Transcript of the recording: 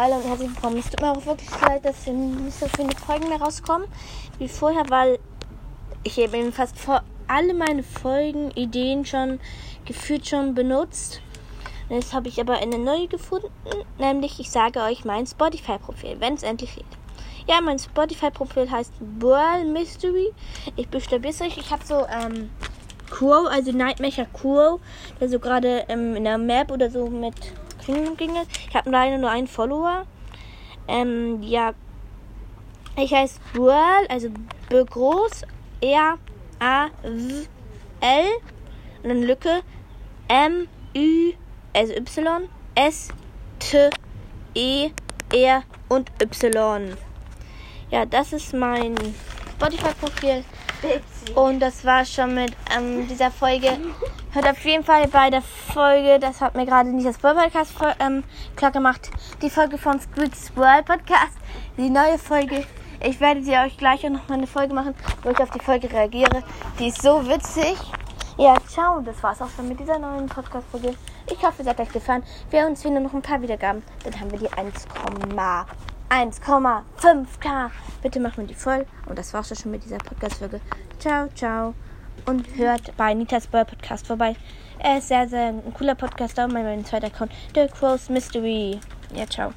Hallo und herzlich willkommen. Es tut mir auch wirklich leid, dass nicht so viele Folgen mehr rauskommen wie vorher, weil ich eben fast vor alle meine Folgen, Ideen schon gefühlt schon benutzt. Jetzt habe ich aber eine neue gefunden, nämlich ich sage euch mein Spotify-Profil, wenn es endlich geht. Ja, mein Spotify-Profil heißt Whirl Mystery. Ich buchstabiere es euch. Ich habe so ähm, Crow, also Nightmaker Crow, der so gerade ähm, in der Map oder so mit Klingeln Ich habe leider nur einen Follower. Ähm, ja. Ich heiße Whirl, also B groß, R, A, W, L. Und dann Lücke M, Ü, also Y, S, T, E, R und Y. Ja, das ist mein Spotify-Profil. Und das war schon mit ähm, dieser Folge. Hört auf jeden Fall bei der Folge, das hat mir gerade nicht das World Podcast ähm, klar gemacht, die Folge von Squid's World Podcast, die neue Folge. Ich werde sie euch gleich auch noch mal eine Folge machen, wo ich auf die Folge reagiere. Die ist so witzig. Ja, ciao. Das war's auch schon mit dieser neuen Podcast-Folge. Ich hoffe, es hat euch gefallen. Wir uns fehlen noch ein paar Wiedergaben. Dann haben wir die 1, 1,5k. Bitte machen wir die voll. Und das war's schon mit dieser Podcast-Folge. Ciao, ciao. Und hört bei Nitas Boy Podcast vorbei. Er ist sehr, sehr ein cooler Podcaster. Mein, mein zweiter Account. The Crows Mystery. Ja, ciao.